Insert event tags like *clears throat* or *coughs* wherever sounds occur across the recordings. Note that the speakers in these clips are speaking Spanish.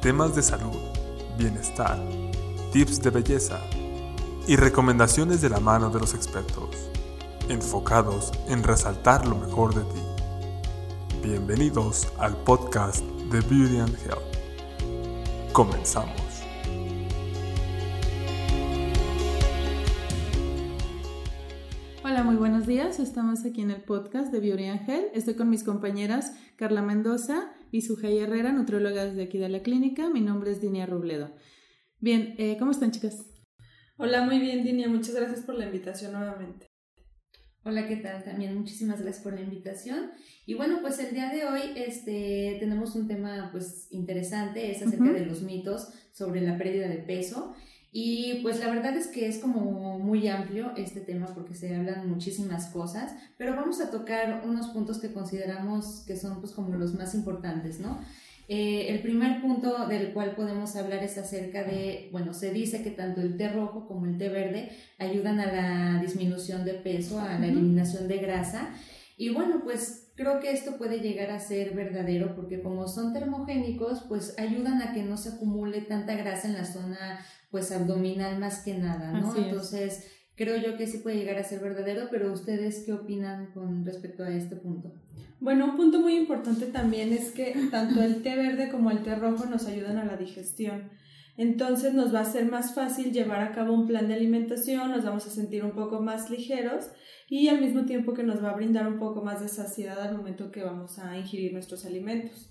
temas de salud, bienestar, tips de belleza y recomendaciones de la mano de los expertos, enfocados en resaltar lo mejor de ti. Bienvenidos al podcast de Beauty and Health. Comenzamos. Hola, muy buenos días. Estamos aquí en el podcast de Beauty and Health. Estoy con mis compañeras Carla Mendoza y Sujay Herrera, nutrióloga desde aquí de la clínica. Mi nombre es Dinia Robledo. Bien, eh, ¿cómo están chicas? Hola, muy bien Dinia. Muchas gracias por la invitación nuevamente. Hola, ¿qué tal? También muchísimas gracias por la invitación. Y bueno, pues el día de hoy este, tenemos un tema pues interesante, es acerca de los mitos sobre la pérdida de peso. Y pues la verdad es que es como muy amplio este tema porque se hablan muchísimas cosas, pero vamos a tocar unos puntos que consideramos que son pues como los más importantes, ¿no? Eh, el primer punto del cual podemos hablar es acerca de, bueno, se dice que tanto el té rojo como el té verde ayudan a la disminución de peso, a la eliminación de grasa. Y bueno, pues creo que esto puede llegar a ser verdadero porque como son termogénicos, pues ayudan a que no se acumule tanta grasa en la zona pues abdominal más que nada, ¿no? Entonces, creo yo que sí puede llegar a ser verdadero, pero ustedes qué opinan con respecto a este punto? Bueno, un punto muy importante también es que tanto el té verde como el té rojo nos ayudan a la digestión. Entonces nos va a ser más fácil llevar a cabo un plan de alimentación, nos vamos a sentir un poco más ligeros y al mismo tiempo que nos va a brindar un poco más de saciedad al momento que vamos a ingerir nuestros alimentos.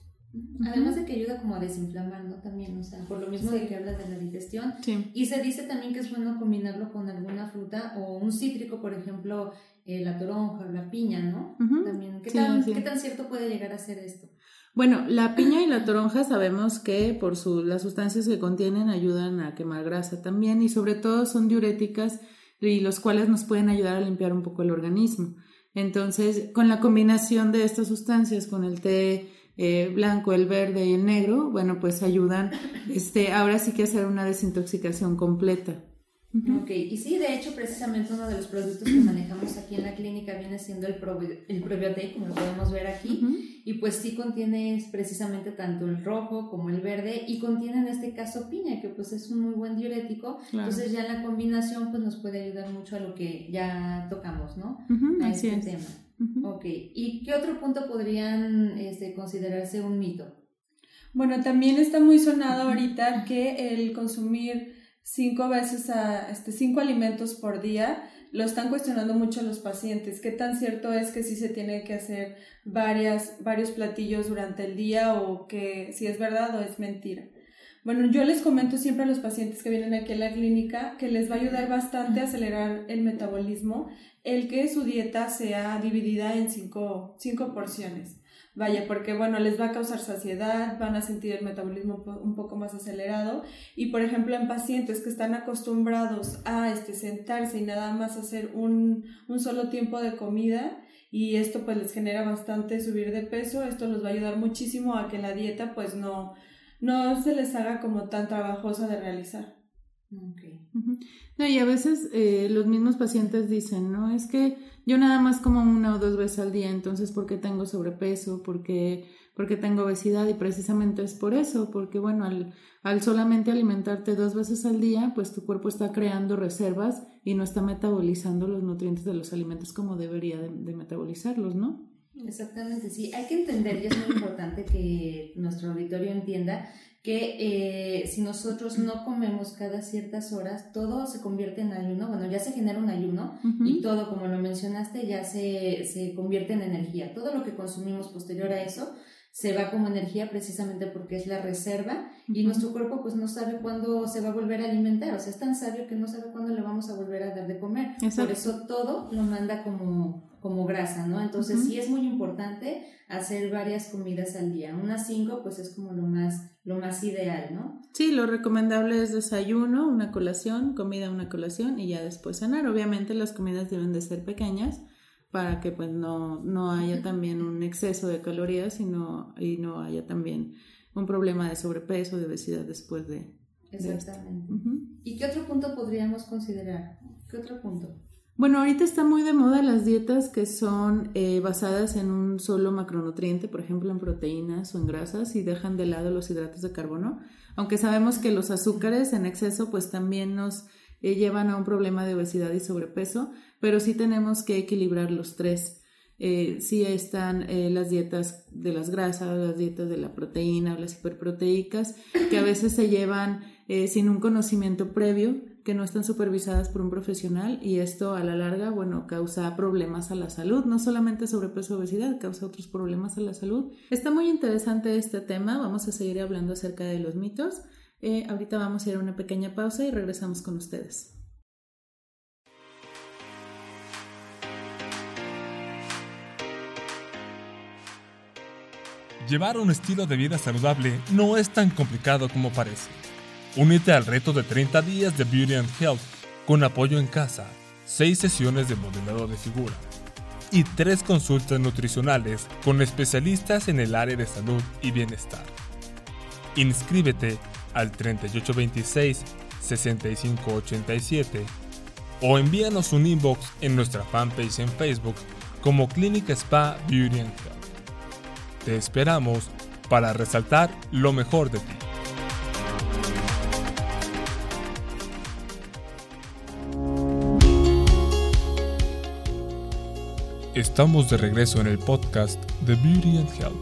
Además de que ayuda como a desinflamar, ¿no? También, o sea, por lo mismo de que hablas de la digestión. Y se dice también que es bueno combinarlo con alguna fruta o un cítrico, por ejemplo, eh, la toronja o la piña, ¿no? También, ¿qué, tan, ¿qué tan cierto puede llegar a ser esto? Bueno, la piña y la toronja sabemos que por su, las sustancias que contienen ayudan a quemar grasa también y sobre todo son diuréticas y los cuales nos pueden ayudar a limpiar un poco el organismo. Entonces, con la combinación de estas sustancias, con el té eh, blanco, el verde y el negro, bueno, pues ayudan, *laughs* este, ahora sí que hacer una desintoxicación completa. Ok, y sí, de hecho, precisamente uno de los productos que manejamos aquí en la clínica viene siendo el, Pro, el como lo podemos ver aquí, y pues sí contiene precisamente tanto el rojo como el verde, y contiene en este caso piña, que pues es un muy buen diurético, entonces ya la combinación pues nos puede ayudar mucho a lo que ya tocamos, ¿no? a este tema. Ok, ¿y qué otro punto podrían este, considerarse un mito? Bueno, también está muy sonado ahorita que el consumir cinco veces a este, cinco alimentos por día, lo están cuestionando mucho los pacientes. ¿Qué tan cierto es que sí se tiene que hacer varias, varios platillos durante el día o que si es verdad o es mentira? Bueno, yo les comento siempre a los pacientes que vienen aquí a la clínica que les va a ayudar bastante a acelerar el metabolismo el que su dieta sea dividida en cinco, cinco porciones. Vaya, porque bueno, les va a causar saciedad, van a sentir el metabolismo un poco más acelerado y por ejemplo en pacientes que están acostumbrados a este, sentarse y nada más hacer un, un solo tiempo de comida y esto pues les genera bastante subir de peso, esto les va a ayudar muchísimo a que la dieta pues no, no se les haga como tan trabajosa de realizar. No, y a veces eh, los mismos pacientes dicen, no, es que yo nada más como una o dos veces al día, entonces ¿por qué tengo sobrepeso? ¿Por qué, tengo obesidad? Y precisamente es por eso, porque bueno, al, al solamente alimentarte dos veces al día, pues tu cuerpo está creando reservas y no está metabolizando los nutrientes de los alimentos como debería de, de metabolizarlos, ¿no? Exactamente, sí. Hay que entender, y es muy importante que nuestro auditorio entienda que eh, si nosotros no comemos cada ciertas horas, todo se convierte en ayuno, bueno, ya se genera un ayuno y todo, como lo mencionaste, ya se, se convierte en energía. Todo lo que consumimos posterior a eso se va como energía precisamente porque es la reserva y nuestro cuerpo pues no sabe cuándo se va a volver a alimentar, o sea, es tan sabio que no sabe cuándo le vamos a volver a dar de comer. Por eso todo lo manda como, como grasa, ¿no? Entonces sí es muy importante hacer varias comidas al día. Unas cinco pues es como lo más, lo más ideal, ¿no? Sí, lo recomendable es desayuno, una colación, comida, una colación y ya después cenar. Obviamente las comidas deben de ser pequeñas para que pues no, no haya también un exceso de calorías y no, y no haya también un problema de sobrepeso, de obesidad después de... Exactamente. ¿Y qué otro punto podríamos considerar? ¿Qué otro punto? Bueno, ahorita está muy de moda las dietas que son eh, basadas en un solo macronutriente, por ejemplo en proteínas o en grasas, y dejan de lado los hidratos de carbono, aunque sabemos que los azúcares en exceso pues también nos eh, llevan a un problema de obesidad y sobrepeso, pero sí tenemos que equilibrar los tres. Eh, sí están las dietas de las grasas, las dietas de la proteína, las hiperproteicas, que a veces se llevan sin un conocimiento previo que no están supervisadas por un profesional y esto a la larga, bueno, causa problemas a la salud, no solamente sobrepeso y obesidad, causa otros problemas a la salud. Está muy interesante este tema, vamos a seguir hablando acerca de los mitos. Eh, ahorita vamos a ir a una pequeña pausa y regresamos con ustedes. Llevar un estilo de vida saludable no es tan complicado como parece. Únete al reto de 30 días de Beauty and Health con apoyo en casa, 6 sesiones de modelado de figura y 3 consultas nutricionales con especialistas en el área de salud y bienestar. Inscríbete al 3826 6587 o envíanos un inbox en nuestra fanpage en Facebook como Clínica Spa Beauty and Health. Te esperamos para resaltar lo mejor de ti. Estamos de regreso en el podcast The Beauty and Health.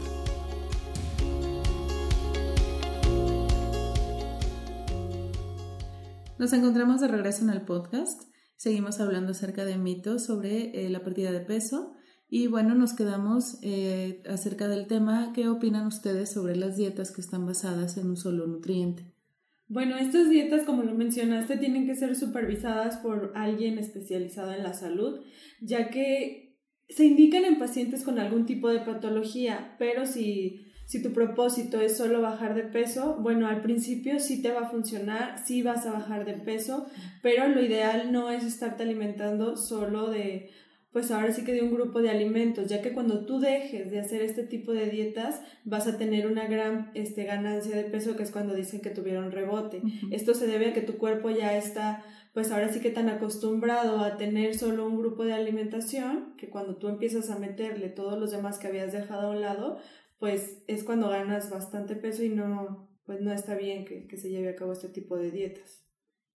Nos encontramos de regreso en el podcast. Seguimos hablando acerca de mitos sobre eh, la pérdida de peso. Y bueno, nos quedamos eh, acerca del tema. ¿Qué opinan ustedes sobre las dietas que están basadas en un solo nutriente? Bueno, estas dietas, como lo mencionaste, tienen que ser supervisadas por alguien especializado en la salud, ya que se indican en pacientes con algún tipo de patología, pero si, si tu propósito es solo bajar de peso, bueno, al principio sí te va a funcionar, sí vas a bajar de peso, pero lo ideal no es estarte alimentando solo de, pues ahora sí que de un grupo de alimentos, ya que cuando tú dejes de hacer este tipo de dietas vas a tener una gran este, ganancia de peso, que es cuando dicen que tuvieron rebote. Esto se debe a que tu cuerpo ya está pues ahora sí que tan acostumbrado a tener solo un grupo de alimentación que cuando tú empiezas a meterle todos los demás que habías dejado a un lado, pues es cuando ganas bastante peso y no, pues no está bien que, que se lleve a cabo este tipo de dietas.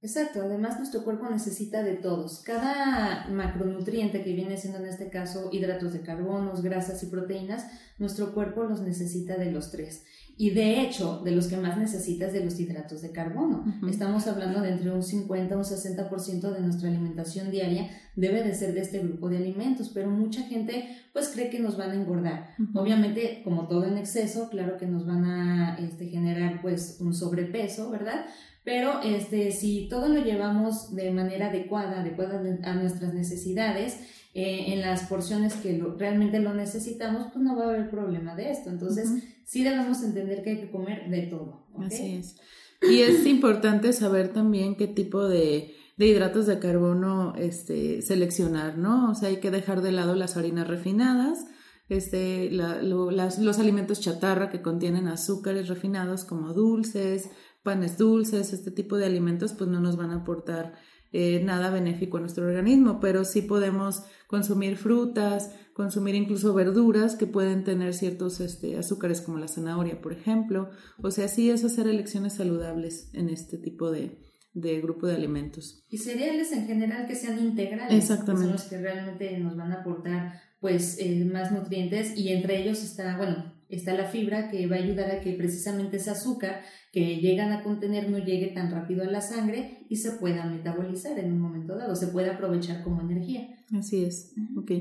Exacto, además nuestro cuerpo necesita de todos. Cada macronutriente que viene siendo en este caso hidratos de carbono, grasas y proteínas, nuestro cuerpo los necesita de los tres. Y de hecho, de los que más necesitas de los hidratos de carbono. Estamos hablando de entre un 50 y un 60% de nuestra alimentación diaria debe de ser de este grupo de alimentos, pero mucha gente pues cree que nos van a engordar. Obviamente, como todo en exceso, claro que nos van a este, generar pues un sobrepeso, ¿verdad? Pero este, si todo lo llevamos de manera adecuada, adecuada a nuestras necesidades, eh, en las porciones que realmente lo necesitamos, pues no va a haber problema de esto. Entonces, sí debemos entender que hay que comer de todo. Así es. Y es *clears throat* importante saber también qué tipo de, de hidratos de carbono este, seleccionar, ¿no? O sea, hay que dejar de lado las harinas refinadas, este, los alimentos chatarra que contienen azúcares refinados como dulces, panes dulces, este tipo de alimentos, pues no nos van a aportar eh, nada benéfico a nuestro organismo, pero sí podemos consumir frutas, consumir incluso verduras que pueden tener ciertos este, azúcares como la zanahoria, por ejemplo. O sea, sí es hacer elecciones saludables en este tipo de, grupo de alimentos. Y cereales en general que sean integrales. Exactamente. son los que realmente nos van a aportar pues eh, más nutrientes y entre ellos está, bueno, está la fibra que va a ayudar a que precisamente ese azúcar que llegan a contener no llegue tan rápido a la sangre y se pueda metabolizar en un momento dado, se puede aprovechar como energía. Así es, ok.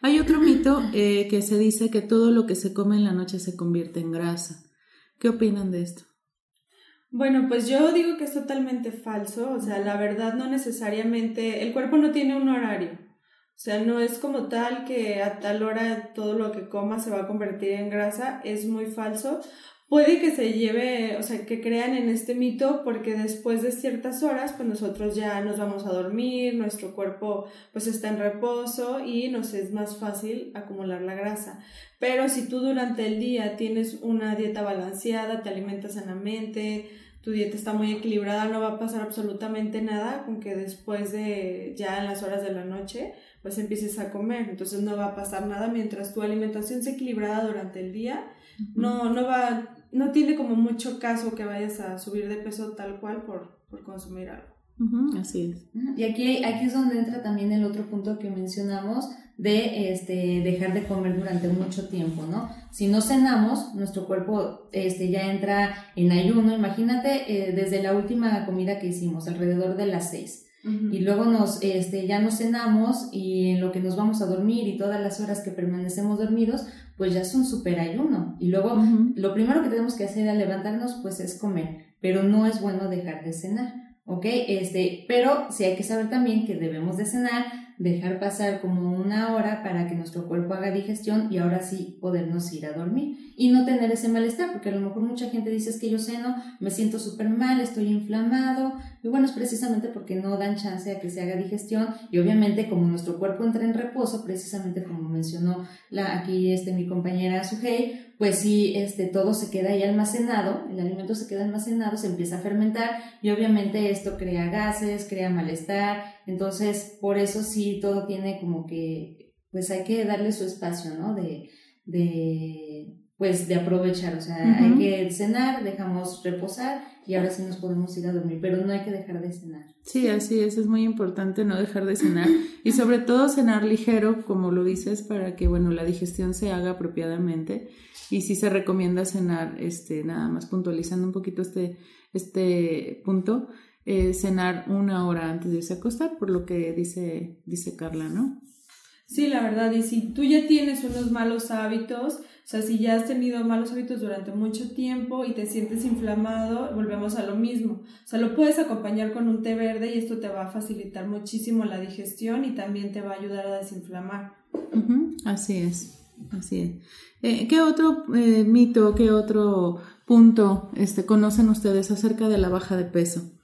Hay otro mito eh, que se dice que todo lo que se come en la noche se convierte en grasa. ¿Qué opinan de esto? Bueno, pues yo digo que es totalmente falso, o sea, la verdad no necesariamente, el cuerpo no tiene un horario, o sea, no es como tal que a tal hora todo lo que coma se va a convertir en grasa, es muy falso puede que se lleve, o sea, que crean en este mito porque después de ciertas horas, pues nosotros ya nos vamos a dormir, nuestro cuerpo pues está en reposo y nos es más fácil acumular la grasa. Pero si tú durante el día tienes una dieta balanceada, te alimentas sanamente, tu dieta está muy equilibrada, no va a pasar absolutamente nada con que después de ya en las horas de la noche pues empieces a comer, entonces no va a pasar nada mientras tu alimentación sea equilibrada durante el día, no, no va, no tiene como mucho caso que vayas a subir de peso tal cual por, por consumir algo. así es. Y aquí, aquí es donde entra también el otro punto que mencionamos de este, dejar de comer durante mucho tiempo, ¿no? Si no cenamos, nuestro cuerpo este, ya entra en ayuno. Imagínate eh, desde la última comida que hicimos, alrededor de las y luego nos, este, ya nos cenamos y en lo que nos vamos a dormir y todas las horas que permanecemos dormidos, pues ya es un super ayuno. Y luego lo primero que tenemos que hacer al levantarnos, pues es comer, pero no es bueno dejar de cenar. ¿ok? Este, pero sí hay que saber también que debemos de cenar, dejar pasar como una hora para que nuestro cuerpo haga digestión y ahora sí podernos ir a dormir y no tener ese malestar, porque a lo mejor mucha gente dice es que yo ceno, me siento súper mal, estoy inflamado, y bueno, es precisamente porque no dan chance a que se haga digestión y obviamente como nuestro cuerpo entra en reposo, precisamente como mencionó la, aquí este, mi compañera Sujei, pues sí, este, todo se queda ahí almacenado, el alimento se queda almacenado, se empieza a fermentar y obviamente esto crea gases, crea malestar, entonces por eso sí todo tiene como que, pues hay que darle su espacio, ¿no? De, de pues de aprovechar, o sea, hay que cenar, dejamos reposar y ahora sí nos podemos ir a dormir, pero no hay que dejar de cenar. Sí, así es, es muy importante no dejar de cenar *coughs* y sobre todo cenar ligero, como lo dices, para que, bueno, la digestión se haga apropiadamente y sí se recomienda cenar, este, nada más puntualizando un poquito este, este punto, eh, cenar una hora antes de irse a acostar, por lo que dice, dice Carla, ¿no? Sí, la verdad, y si tú ya tienes unos malos hábitos, o sea, si ya has tenido malos hábitos durante mucho tiempo y te sientes inflamado, volvemos a lo mismo. O sea, lo puedes acompañar con un té verde y esto te va a facilitar muchísimo la digestión y también te va a ayudar a desinflamar. Así es, así es. Eh, ¿Qué otro eh, mito, qué otro punto este, conocen ustedes acerca de la baja de peso?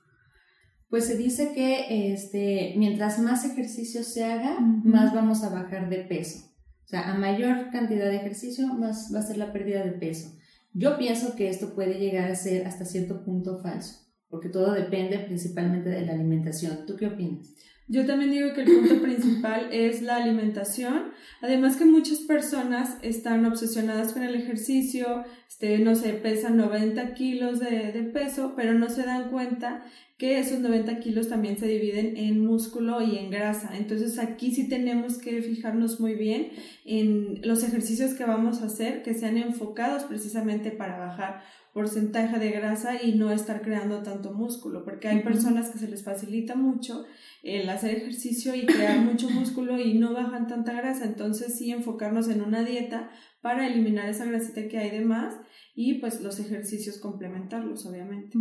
Pues se dice que este, mientras más ejercicio se haga, más vamos a bajar de peso. O sea, a mayor cantidad de ejercicio, más va a ser la pérdida de peso. Yo pienso que esto puede llegar a ser hasta cierto punto falso, porque todo depende principalmente de la alimentación. ¿Tú qué opinas? Yo también digo que el punto principal es la alimentación. Además que muchas personas están obsesionadas con el ejercicio, este, no sé, pesan 90 kilos de, de peso, pero no se dan cuenta que esos 90 kilos también se dividen en músculo y en grasa. Entonces aquí sí tenemos que fijarnos muy bien en los ejercicios que vamos a hacer, que sean enfocados precisamente para bajar porcentaje de grasa y no estar creando tanto músculo, porque hay personas que se les facilita mucho el hacer ejercicio y crear mucho músculo y no bajan tanta grasa, entonces sí enfocarnos en una dieta para eliminar esa grasita que hay de más y pues los ejercicios complementarlos, obviamente.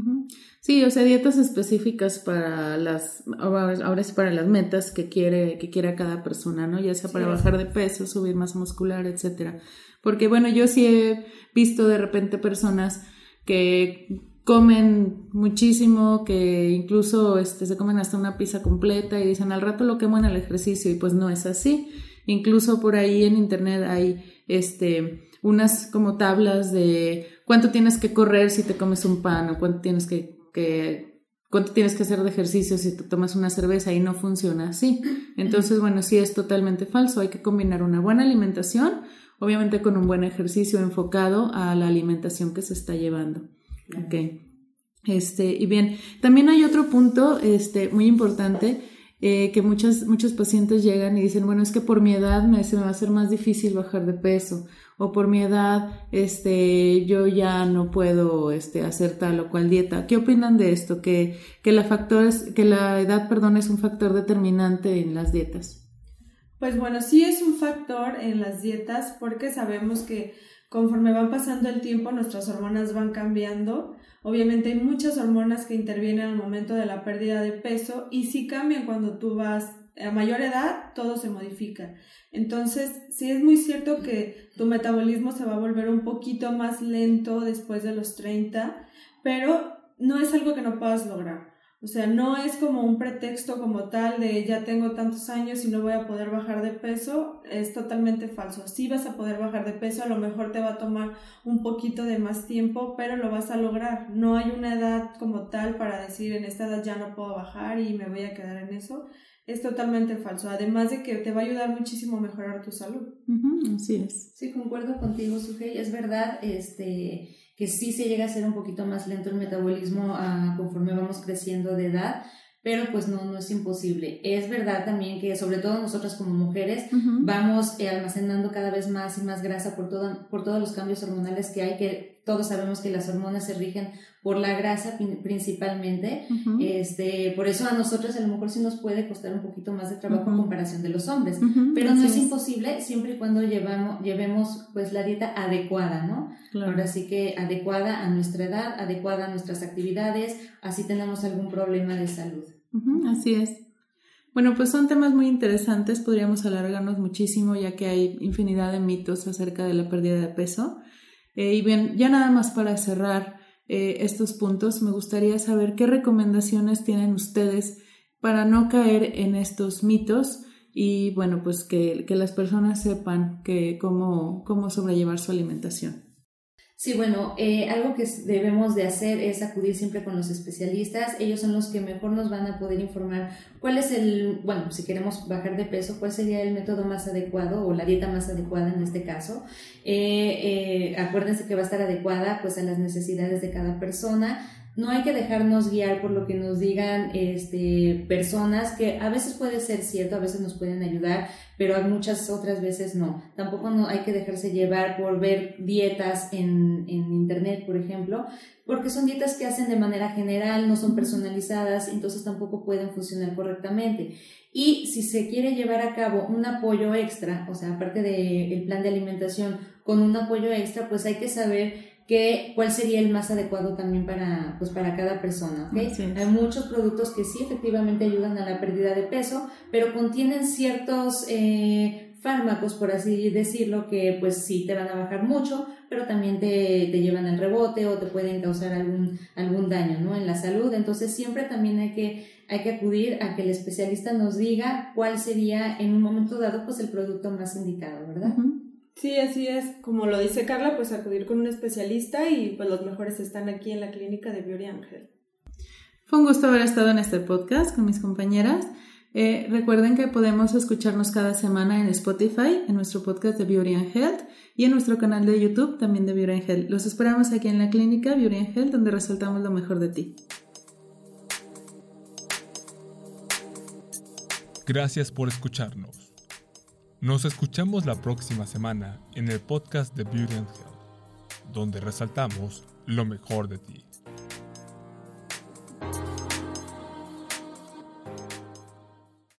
Sí, o sea, dietas específicas para las, ahora es para las metas que quiere, que quiera cada persona, ¿no? Ya sea para bajar de peso, subir masa muscular, etcétera. Porque bueno, yo sí he visto de repente personas que comen muchísimo, que incluso este, se comen hasta una pizza completa y dicen al rato lo quemo en el ejercicio y pues no es así. Incluso por ahí en internet hay este unas como tablas de cuánto tienes que correr si te comes un pan o cuánto tienes que, que cuánto tienes que hacer de ejercicio si te tomas una cerveza y no funciona así. *clears throat* Entonces, bueno, sí es totalmente falso. Hay que combinar una buena alimentación, obviamente con un buen ejercicio enfocado a la alimentación que se está llevando. Ok. Este, y bien, también hay otro punto este, muy importante eh, que muchas, muchos pacientes llegan y dicen, bueno, es que por mi edad me, se me va a hacer más difícil bajar de peso o por mi edad este, yo ya no puedo este, hacer tal o cual dieta. ¿Qué opinan de esto? Que, que, la, que la edad perdón, es un factor determinante en las dietas. Pues bueno, sí es un factor en las dietas porque sabemos que conforme va pasando el tiempo nuestras hormonas van cambiando. Obviamente hay muchas hormonas que intervienen al momento de la pérdida de peso y si cambian cuando tú vas a mayor edad, todo se modifica. Entonces, sí es muy cierto que tu metabolismo se va a volver un poquito más lento después de los 30, pero no es algo que no puedas lograr. O sea, no es como un pretexto como tal de ya tengo tantos años y no voy a poder bajar de peso, es totalmente falso. Sí vas a poder bajar de peso, a lo mejor te va a tomar un poquito de más tiempo, pero lo vas a lograr. No hay una edad como tal para decir en esta edad ya no puedo bajar y me voy a quedar en eso. Es totalmente falso, además de que te va a ayudar muchísimo a mejorar tu salud. así es. Sí, concuerdo contigo, Sujei. Es verdad, este que sí se llega a ser un poquito más lento el metabolismo ah, conforme vamos creciendo de edad, pero pues no, no es imposible. Es verdad también que sobre todo nosotras como mujeres vamos eh, almacenando cada vez más y más grasa por, todo, por todos los cambios hormonales que hay, que todos sabemos que las hormonas se rigen por la grasa principalmente. este, por eso a nosotros a lo mejor sí nos puede costar un poquito más de trabajo en comparación de los hombres, pero no es, imposible siempre y cuando llevamos, llevemos pues la dieta adecuada, ¿no? Ahora sí que adecuada a nuestra edad, adecuada a nuestras actividades, así tenemos algún problema de salud. así es. Bueno, pues son temas muy interesantes, podríamos alargarnos muchísimo ya que hay infinidad de mitos acerca de la pérdida de peso. Eh, y bien, ya nada más para cerrar eh, estos puntos, me gustaría saber qué recomendaciones tienen ustedes para no caer en estos mitos y bueno, pues que, que las personas sepan que cómo, cómo sobrellevar su alimentación. Sí, bueno, eh, algo que debemos de hacer es acudir siempre con los especialistas. Ellos son los que mejor nos van a poder informar cuál es el, bueno, si queremos bajar de peso, cuál sería el método más adecuado o la dieta más adecuada en este caso. Eh, eh, acuérdense que va a estar adecuada pues a las necesidades de cada persona no hay que dejarnos guiar por lo que nos digan este, personas que a veces puede ser cierto, a veces nos pueden ayudar, pero muchas otras veces no. Tampoco no hay que dejarse llevar por ver dietas en, en internet, por ejemplo, porque son dietas que hacen de manera general, no son personalizadas, entonces tampoco pueden funcionar correctamente. Y si se quiere llevar a cabo un apoyo extra, o sea, aparte del plan de alimentación, con un apoyo extra, pues hay que saber que, cuál sería el más adecuado también para, pues, para cada persona. Hay muchos productos que sí efectivamente ayudan a la pérdida de peso, pero contienen ciertos eh, fármacos, por así decirlo, que pues sí te van a bajar mucho, pero también te, te, llevan al rebote o te pueden causar algún, algún daño ¿no? en la salud. Entonces siempre también hay que, hay que acudir a que el especialista nos diga cuál sería en un momento dado pues el producto más indicado, ¿verdad? Sí, así es. Como lo dice Carla, pues acudir con un especialista y pues los mejores están aquí en la clínica de Beauty Angel. Fue un gusto haber estado en este podcast con mis compañeras. Eh, recuerden que podemos escucharnos cada semana en Spotify, en nuestro podcast de Beauty and Health y en nuestro canal de YouTube también de Beauty and Health. Los esperamos aquí en la clínica Beauty and Health donde resaltamos lo mejor de ti. Gracias por escucharnos. Nos escuchamos la próxima semana en el podcast de Beauty and Health, donde resaltamos lo mejor de ti.